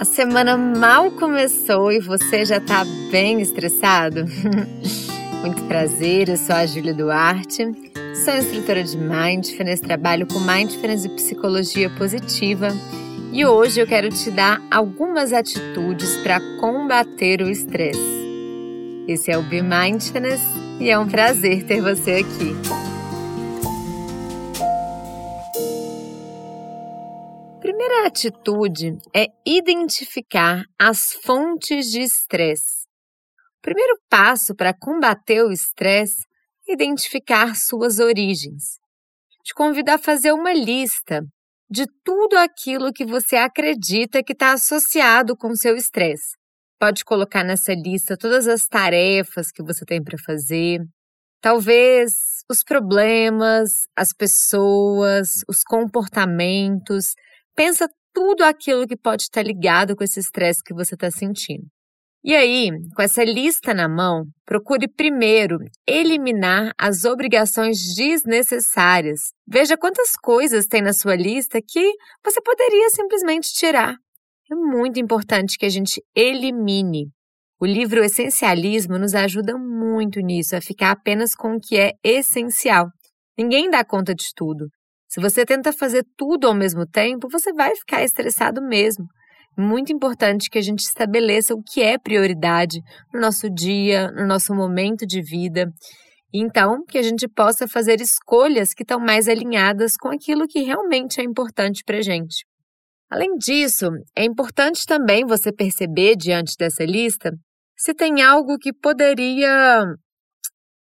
A semana mal começou e você já tá bem estressado? Muito prazer, eu sou a Júlia Duarte, sou instrutora de Mindfulness, trabalho com Mindfulness e Psicologia Positiva e hoje eu quero te dar algumas atitudes para combater o estresse. Esse é o Be Mindfulness e é um prazer ter você aqui. Atitude é identificar as fontes de estresse. O primeiro passo para combater o estresse é identificar suas origens. Te convido a fazer uma lista de tudo aquilo que você acredita que está associado com seu estresse. Pode colocar nessa lista todas as tarefas que você tem para fazer, talvez os problemas, as pessoas, os comportamentos pensa tudo aquilo que pode estar ligado com esse estresse que você está sentindo. E aí, com essa lista na mão, procure primeiro eliminar as obrigações desnecessárias. Veja quantas coisas tem na sua lista que você poderia simplesmente tirar. É muito importante que a gente elimine. O livro Essencialismo nos ajuda muito nisso, a ficar apenas com o que é essencial. Ninguém dá conta de tudo. Se você tenta fazer tudo ao mesmo tempo, você vai ficar estressado mesmo. Muito importante que a gente estabeleça o que é prioridade no nosso dia, no nosso momento de vida. Então, que a gente possa fazer escolhas que estão mais alinhadas com aquilo que realmente é importante para a gente. Além disso, é importante também você perceber, diante dessa lista, se tem algo que poderia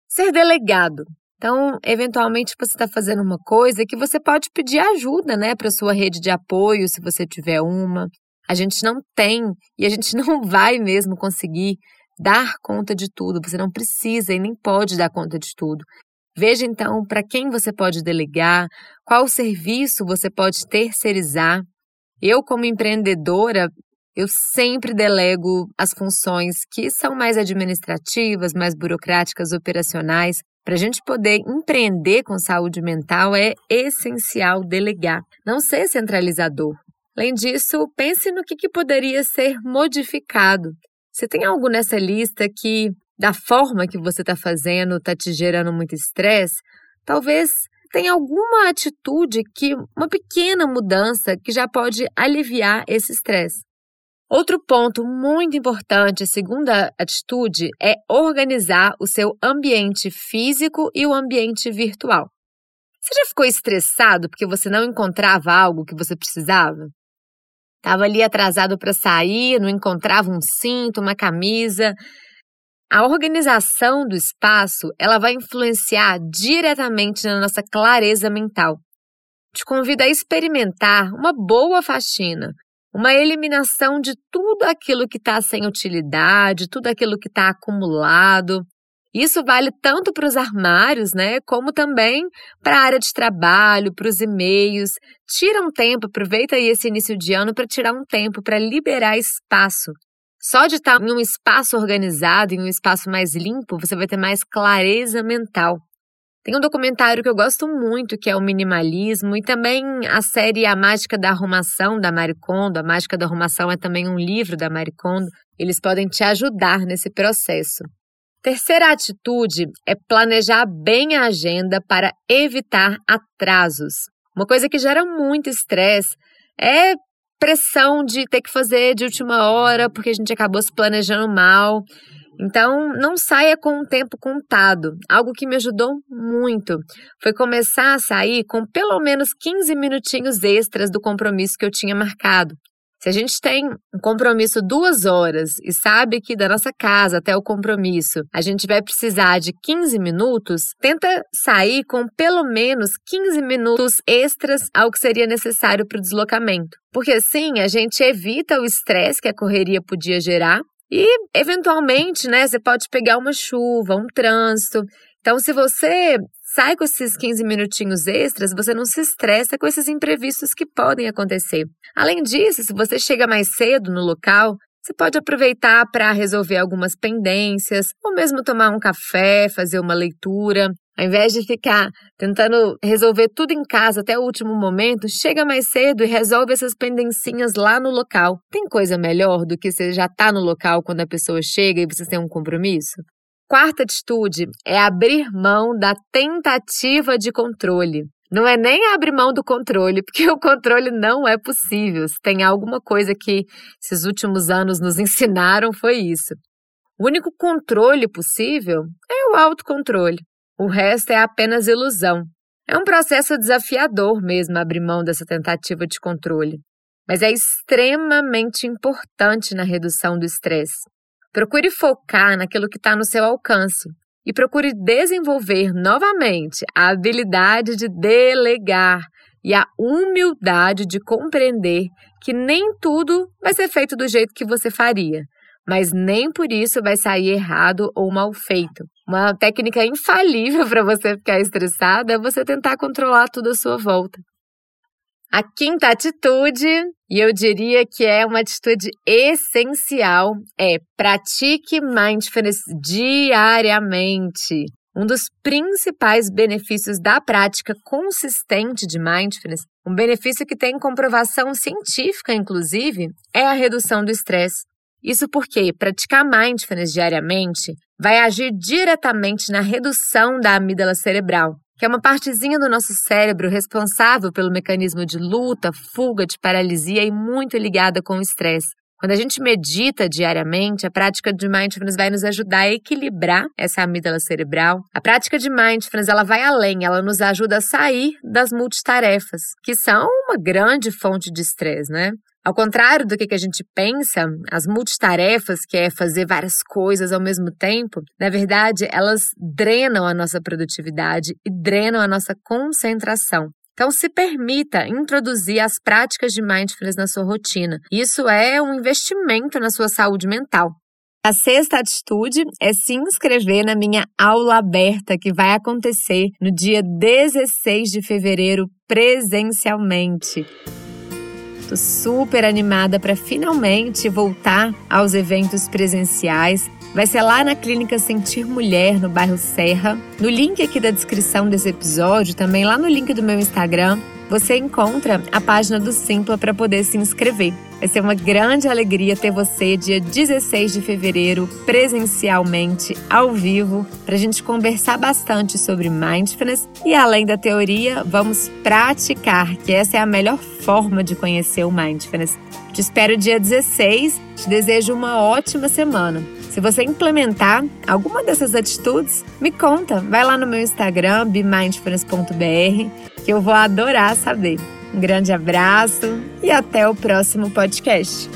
ser delegado, então, eventualmente você está fazendo uma coisa que você pode pedir ajuda, né, para sua rede de apoio, se você tiver uma. A gente não tem e a gente não vai mesmo conseguir dar conta de tudo. Você não precisa e nem pode dar conta de tudo. Veja então para quem você pode delegar, qual serviço você pode terceirizar. Eu, como empreendedora, eu sempre delego as funções que são mais administrativas, mais burocráticas, operacionais, para a gente poder empreender com saúde mental, é essencial delegar, não ser centralizador. Além disso, pense no que, que poderia ser modificado. Se tem algo nessa lista que, da forma que você está fazendo, está te gerando muito estresse, talvez tenha alguma atitude que, uma pequena mudança que já pode aliviar esse estresse. Outro ponto muito importante, segunda atitude, é organizar o seu ambiente físico e o ambiente virtual. Você já ficou estressado porque você não encontrava algo que você precisava? Estava ali atrasado para sair, não encontrava um cinto, uma camisa. A organização do espaço, ela vai influenciar diretamente na nossa clareza mental. Te convido a experimentar uma boa faxina, uma eliminação de tudo aquilo que está sem utilidade, tudo aquilo que está acumulado. Isso vale tanto para os armários, né, como também para a área de trabalho, para os e-mails. Tira um tempo, aproveita aí esse início de ano para tirar um tempo para liberar espaço. Só de estar em um espaço organizado, em um espaço mais limpo, você vai ter mais clareza mental. Tem um documentário que eu gosto muito, que é o Minimalismo, e também a série A Mágica da Arrumação, da Marie Kondo. A Mágica da Arrumação é também um livro da Marie Kondo. Eles podem te ajudar nesse processo. Terceira atitude é planejar bem a agenda para evitar atrasos. Uma coisa que gera muito estresse é pressão de ter que fazer de última hora porque a gente acabou se planejando mal. Então, não saia com o tempo contado. Algo que me ajudou muito foi começar a sair com pelo menos 15 minutinhos extras do compromisso que eu tinha marcado. Se a gente tem um compromisso duas horas e sabe que da nossa casa até o compromisso a gente vai precisar de 15 minutos, tenta sair com pelo menos 15 minutos extras ao que seria necessário para o deslocamento. Porque assim a gente evita o estresse que a correria podia gerar e, eventualmente, né, você pode pegar uma chuva, um trânsito. Então, se você sai com esses 15 minutinhos extras, você não se estressa com esses imprevistos que podem acontecer. Além disso, se você chega mais cedo no local, você pode aproveitar para resolver algumas pendências, ou mesmo tomar um café, fazer uma leitura. Ao invés de ficar tentando resolver tudo em casa até o último momento, chega mais cedo e resolve essas pendencinhas lá no local. Tem coisa melhor do que você já está no local quando a pessoa chega e você tem um compromisso? Quarta atitude é abrir mão da tentativa de controle. Não é nem abrir mão do controle, porque o controle não é possível. Se tem alguma coisa que esses últimos anos nos ensinaram, foi isso. O único controle possível é o autocontrole. O resto é apenas ilusão. É um processo desafiador mesmo abrir mão dessa tentativa de controle, mas é extremamente importante na redução do estresse. Procure focar naquilo que está no seu alcance e procure desenvolver novamente a habilidade de delegar e a humildade de compreender que nem tudo vai ser feito do jeito que você faria mas nem por isso vai sair errado ou mal feito. Uma técnica infalível para você ficar estressado é você tentar controlar tudo à sua volta. A quinta atitude, e eu diria que é uma atitude essencial, é pratique mindfulness diariamente. Um dos principais benefícios da prática consistente de mindfulness, um benefício que tem comprovação científica, inclusive, é a redução do estresse. Isso porque praticar mindfulness diariamente vai agir diretamente na redução da amígdala cerebral, que é uma partezinha do nosso cérebro responsável pelo mecanismo de luta, fuga, de paralisia e muito ligada com o estresse. Quando a gente medita diariamente, a prática de mindfulness vai nos ajudar a equilibrar essa amígdala cerebral. A prática de mindfulness, ela vai além, ela nos ajuda a sair das multitarefas, que são uma grande fonte de estresse, né? Ao contrário do que a gente pensa, as multitarefas, que é fazer várias coisas ao mesmo tempo, na verdade, elas drenam a nossa produtividade e drenam a nossa concentração. Então, se permita introduzir as práticas de mindfulness na sua rotina. Isso é um investimento na sua saúde mental. A sexta atitude é se inscrever na minha aula aberta, que vai acontecer no dia 16 de fevereiro presencialmente. Tô super animada para finalmente voltar aos eventos presenciais. Vai ser lá na Clínica Sentir Mulher, no bairro Serra. No link aqui da descrição desse episódio, também lá no link do meu Instagram, você encontra a página do Simpla para poder se inscrever. Vai ser uma grande alegria ter você dia 16 de fevereiro, presencialmente, ao vivo, para a gente conversar bastante sobre mindfulness e, além da teoria, vamos praticar, que essa é a melhor forma de conhecer o mindfulness. Te espero dia 16, te desejo uma ótima semana. Se você implementar alguma dessas atitudes, me conta. Vai lá no meu Instagram, bemindfulness.br, que eu vou adorar saber. Um grande abraço e até o próximo podcast.